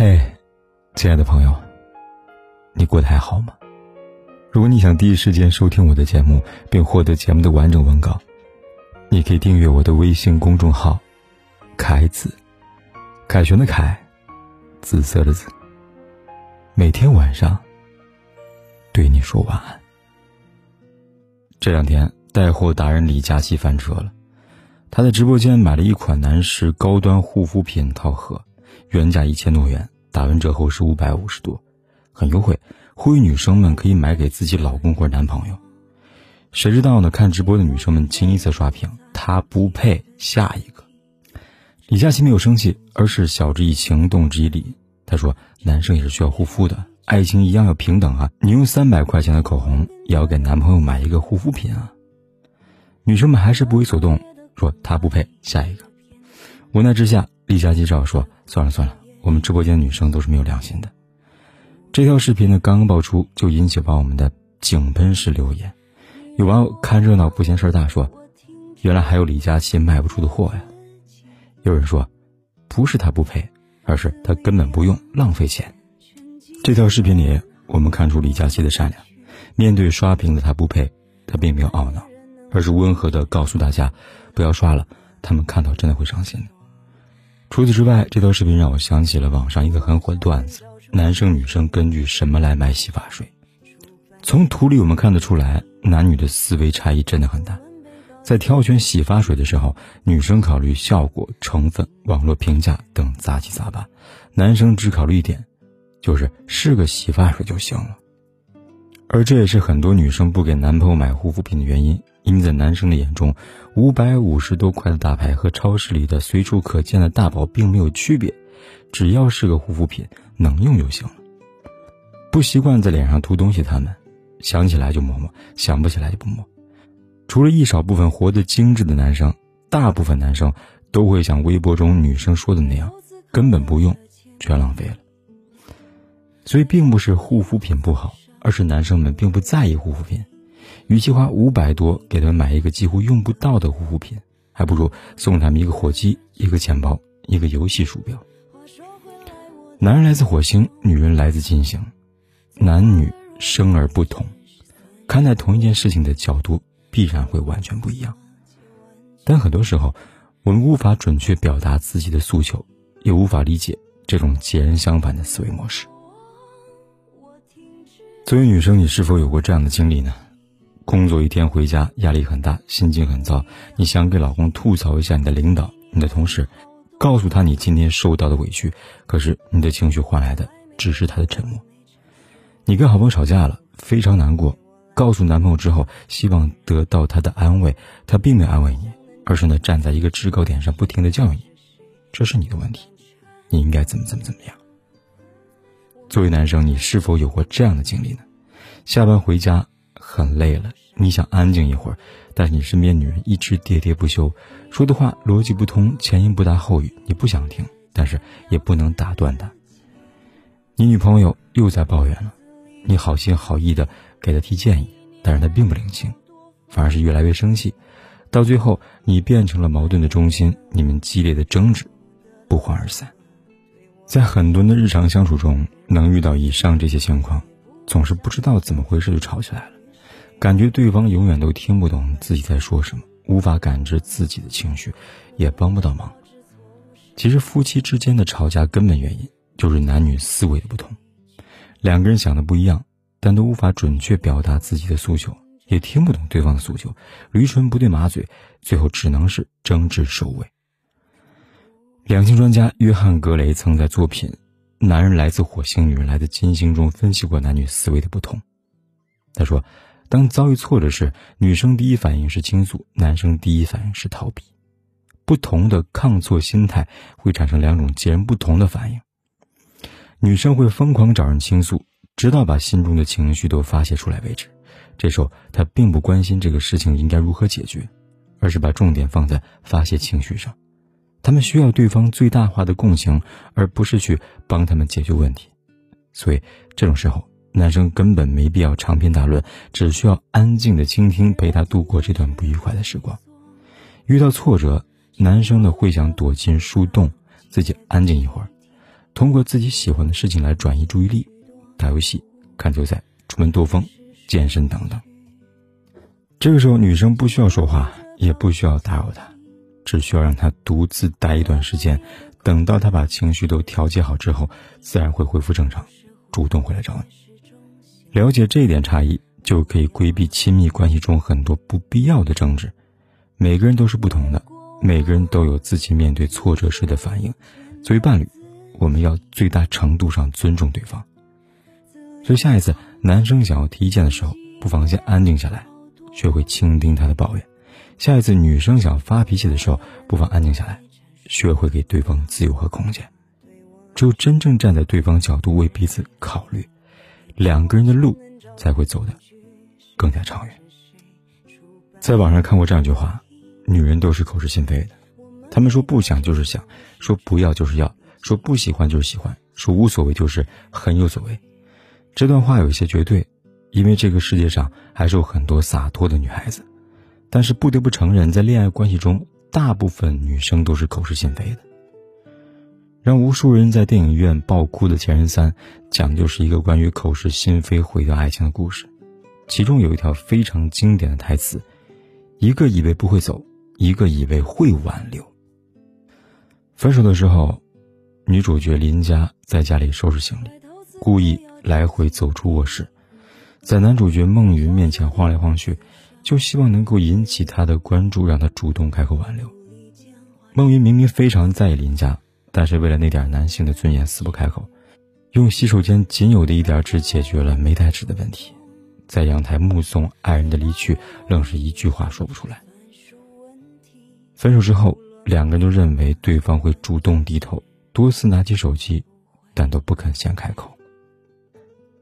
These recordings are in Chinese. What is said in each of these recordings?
嘿，亲爱的朋友，你过得还好吗？如果你想第一时间收听我的节目，并获得节目的完整文稿，你可以订阅我的微信公众号“凯子”，凯旋的凯，紫色的紫。每天晚上对你说晚安。这两天带货达人李佳琦翻车了，他在直播间买了一款男士高端护肤品套盒。原价一千多元，打完折后是五百五十多，很优惠，呼吁女生们可以买给自己老公或者男朋友。谁知道呢？看直播的女生们清一色刷屏，他不配，下一个。李佳琦没有生气，而是晓之以情，动之以理。他说：“男生也是需要护肤的，爱情一样要平等啊！你用三百块钱的口红，也要给男朋友买一个护肤品啊！”女生们还是不为所动，说他不配，下一个。无奈之下。李佳琦只好说：“算了算了，我们直播间的女生都是没有良心的。”这条视频呢，刚刚爆出就引起网友们的井喷式留言。有网友看热闹不嫌事儿大，说：“原来还有李佳琦卖不出的货呀！”有人说：“不是他不配，而是他根本不用，浪费钱。”这条视频里，我们看出李佳琦的善良。面对刷屏的他不配，他并没有懊恼，而是温和的告诉大家：“不要刷了，他们看到真的会伤心的。”除此之外，这条视频让我想起了网上一个很火的段子：男生女生根据什么来买洗发水？从图里我们看得出来，男女的思维差异真的很大。在挑选洗发水的时候，女生考虑效果、成分、网络评价等杂七杂八，男生只考虑一点，就是是个洗发水就行了。而这也是很多女生不给男朋友买护肤品的原因。因为在男生的眼中，五百五十多块的大牌和超市里的随处可见的大宝并没有区别，只要是个护肤品，能用就行了。不习惯在脸上涂东西，他们想起来就抹抹，想不起来就不抹。除了一少部分活得精致的男生，大部分男生都会像微博中女生说的那样，根本不用，全浪费了。所以，并不是护肤品不好，而是男生们并不在意护肤品。与其花五百多给他们买一个几乎用不到的护肤品，还不如送他们一个火机、一个钱包、一个游戏鼠标。男人来自火星，女人来自金星，男女生而不同，看待同一件事情的角度必然会完全不一样。但很多时候，我们无法准确表达自己的诉求，也无法理解这种截然相反的思维模式。作为女生，你是否有过这样的经历呢？工作一天回家，压力很大，心情很糟。你想给老公吐槽一下你的领导、你的同事，告诉他你今天受到的委屈，可是你的情绪换来的只是他的沉默。你跟好朋友吵架了，非常难过，告诉男朋友之后，希望得到他的安慰，他并没有安慰你，而是呢站在一个制高点上，不停的教育你，这是你的问题，你应该怎么怎么怎么样。作为男生，你是否有过这样的经历呢？下班回家。很累了，你想安静一会儿，但是你身边女人一直喋喋不休，说的话逻辑不通，前言不搭后语，你不想听，但是也不能打断她。你女朋友又在抱怨了，你好心好意的给她提建议，但是她并不领情，反而是越来越生气，到最后你变成了矛盾的中心，你们激烈的争执，不欢而散。在很多人的日常相处中，能遇到以上这些情况，总是不知道怎么回事就吵起来了。感觉对方永远都听不懂自己在说什么，无法感知自己的情绪，也帮不到忙。其实夫妻之间的吵架根本原因就是男女思维的不同，两个人想的不一样，但都无法准确表达自己的诉求，也听不懂对方的诉求，驴唇不对马嘴，最后只能是争执收尾。两性专家约翰·格雷曾在作品《男人来自火星，女人来自金星》中分析过男女思维的不同。他说。当遭遇挫折时，女生第一反应是倾诉，男生第一反应是逃避。不同的抗挫心态会产生两种截然不同的反应。女生会疯狂找人倾诉，直到把心中的情绪都发泄出来为止。这时候，她并不关心这个事情应该如何解决，而是把重点放在发泄情绪上。他们需要对方最大化的共情，而不是去帮他们解决问题。所以，这种时候。男生根本没必要长篇大论，只需要安静的倾听，陪他度过这段不愉快的时光。遇到挫折，男生呢会想躲进树洞，自己安静一会儿；通过自己喜欢的事情来转移注意力，打游戏、看球赛、出门兜风、健身等等。这个时候，女生不需要说话，也不需要打扰他，只需要让他独自待一段时间，等到他把情绪都调节好之后，自然会恢复正常，主动回来找你。了解这一点差异，就可以规避亲密关系中很多不必要的争执。每个人都是不同的，每个人都有自己面对挫折时的反应。作为伴侣，我们要最大程度上尊重对方。所以，下一次男生想要提意见的时候，不妨先安静下来。学会倾听他的抱怨，下一次女生想发脾气的时候，不妨安静下来，学会给对方自由和空间。只有真正站在对方角度为彼此考虑，两个人的路才会走得更加长远。在网上看过这样一句话：女人都是口是心非的，她们说不想就是想，说不要就是要，说不喜欢就是喜欢，说无所谓就是很有所谓。这段话有一些绝对。因为这个世界上还是有很多洒脱的女孩子，但是不得不承认，在恋爱关系中，大部分女生都是口是心非的。让无数人在电影院爆哭的《前任三》，讲就是一个关于口是心非毁掉爱情的故事。其中有一条非常经典的台词：“一个以为不会走，一个以为会挽留。”分手的时候，女主角林佳在家里收拾行李，故意来回走出卧室。在男主角孟云面前晃来晃去，就希望能够引起他的关注，让他主动开口挽留。孟云明明非常在意林佳，但是为了那点男性的尊严，死不开口，用洗手间仅有的一点纸解决了没带纸的问题。在阳台目送爱人的离去，愣是一句话说不出来。分手之后，两个人都认为对方会主动低头，多次拿起手机，但都不肯先开口。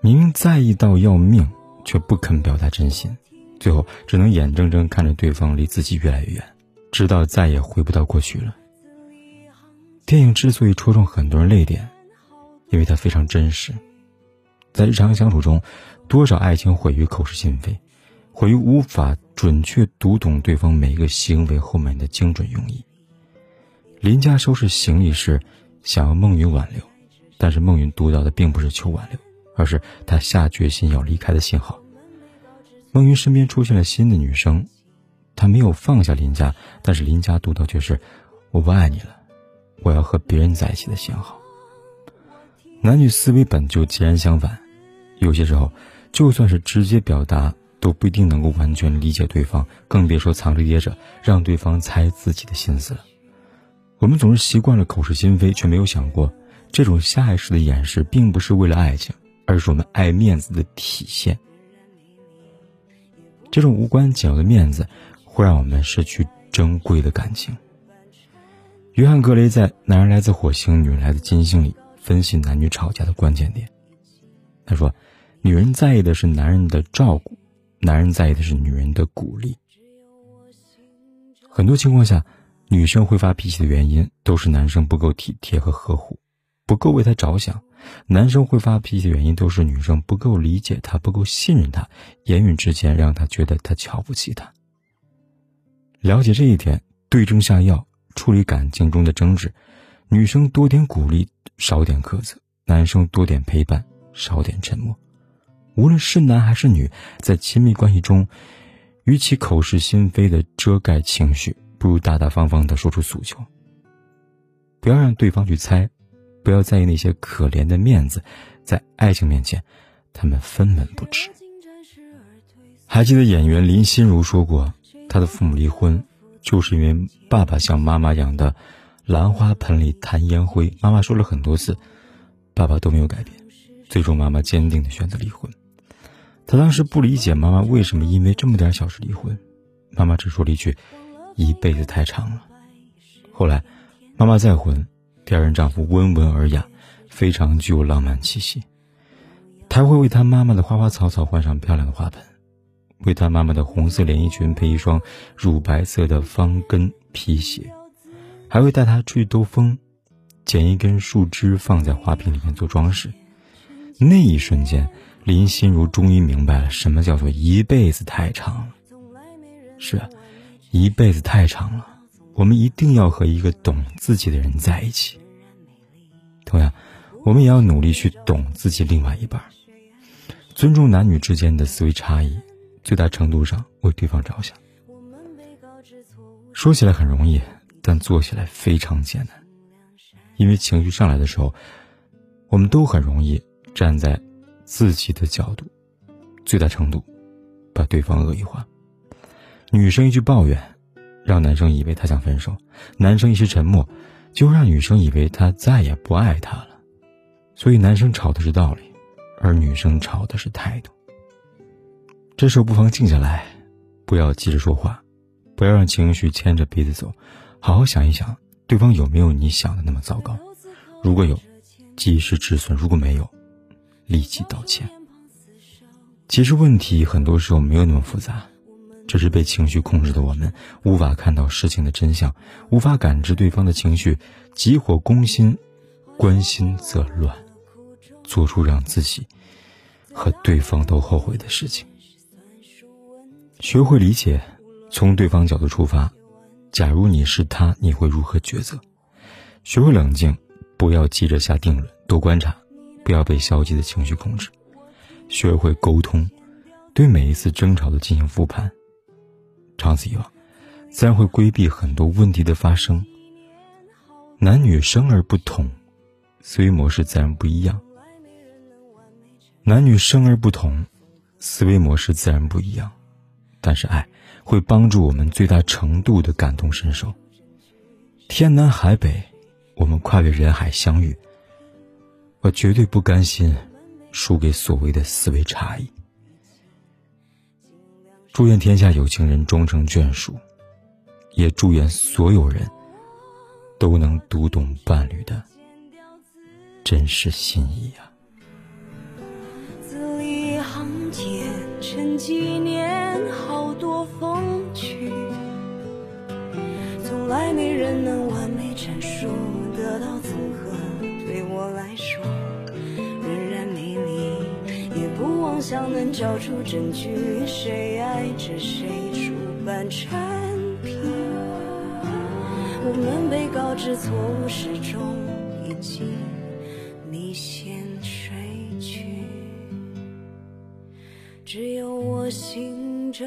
明明在意到要命，却不肯表达真心，最后只能眼睁睁看着对方离自己越来越远，直到再也回不到过去了。电影之所以戳中很多人泪点，因为它非常真实。在日常相处中，多少爱情毁于口是心非，毁于无法准确读懂对方每一个行为后面的精准用意。林家收拾行李时，想要孟云挽留，但是孟云读到的并不是求挽留。而是他下决心要离开的信号。孟云身边出现了新的女生，他没有放下林家，但是林家读到却是“我不爱你了，我要和别人在一起”的信号。男女思维本就截然相反，有些时候，就算是直接表达，都不一定能够完全理解对方，更别说藏着掖着，让对方猜自己的心思了。我们总是习惯了口是心非，却没有想过，这种下意识的掩饰，并不是为了爱情。而是我们爱面子的体现。这种无关紧要的面子，会让我们失去珍贵的感情。约翰·格雷在《男人来自火星，女人来自金星》里分析男女吵架的关键点。他说：“女人在意的是男人的照顾，男人在意的是女人的鼓励。很多情况下，女生会发脾气的原因，都是男生不够体贴和呵护，不够为她着想。”男生会发脾气的原因，都是女生不够理解他，不够信任他，言语之间让他觉得他瞧不起他。了解这一点，对症下药，处理感情中的争执。女生多点鼓励，少点苛责；男生多点陪伴，少点沉默。无论是男还是女，在亲密关系中，与其口是心非的遮盖情绪，不如大大方方的说出诉求。不要让对方去猜。不要在意那些可怜的面子，在爱情面前，他们分文不值。还记得演员林心如说过，她的父母离婚，就是因为爸爸像妈妈养的兰花盆里弹烟灰。妈妈说了很多次，爸爸都没有改变，最终妈妈坚定的选择离婚。她当时不理解妈妈为什么因为这么点小事离婚，妈妈只说了一句：“一辈子太长了。”后来，妈妈再婚。第二任丈夫温文尔雅，非常具有浪漫气息。他会为他妈妈的花花草草换上漂亮的花盆，为他妈妈的红色连衣裙配一双乳白色的方跟皮鞋，还会带她出去兜风，捡一根树枝放在花瓶里面做装饰。那一瞬间，林心如终于明白了什么叫做一辈子太长了。是啊，一辈子太长了，我们一定要和一个懂自己的人在一起。同样，我们也要努力去懂自己另外一半，尊重男女之间的思维差异，最大程度上为对方着想。说起来很容易，但做起来非常艰难。因为情绪上来的时候，我们都很容易站在自己的角度，最大程度把对方恶意化。女生一句抱怨，让男生以为他想分手；男生一时沉默，就让女生以为他再也不爱她了。所以，男生吵的是道理，而女生吵的是态度。这时候不妨静下来，不要急着说话，不要让情绪牵着鼻子走，好好想一想。对方有没有你想的那么糟糕？如果有，及时止损；如果没有，立即道歉。其实问题很多时候没有那么复杂，只是被情绪控制的我们无法看到事情的真相，无法感知对方的情绪，急火攻心，关心则乱，做出让自己和对方都后悔的事情。学会理解，从对方角度出发。假如你是他，你会如何抉择？学会冷静，不要急着下定论，多观察，不要被消极的情绪控制。学会沟通，对每一次争吵都进行复盘。长此以往，自然会规避很多问题的发生。男女生而不同，思维模式自然不一样。男女生而不同，思维模式自然不一样。但是爱会帮助我们最大程度的感同身受。天南海北，我们跨越人海相遇。我绝对不甘心输给所谓的思维差异。祝愿天下有情人终成眷属，也祝愿所有人都能读懂伴侣的真实心意啊！字里行间，沉几年。人能完美阐述，得到从何？对我来说仍然美丽，也不妄想能找出证据，谁爱着谁出版产品。我们被告知错误始终已经你先睡去，只有我醒着。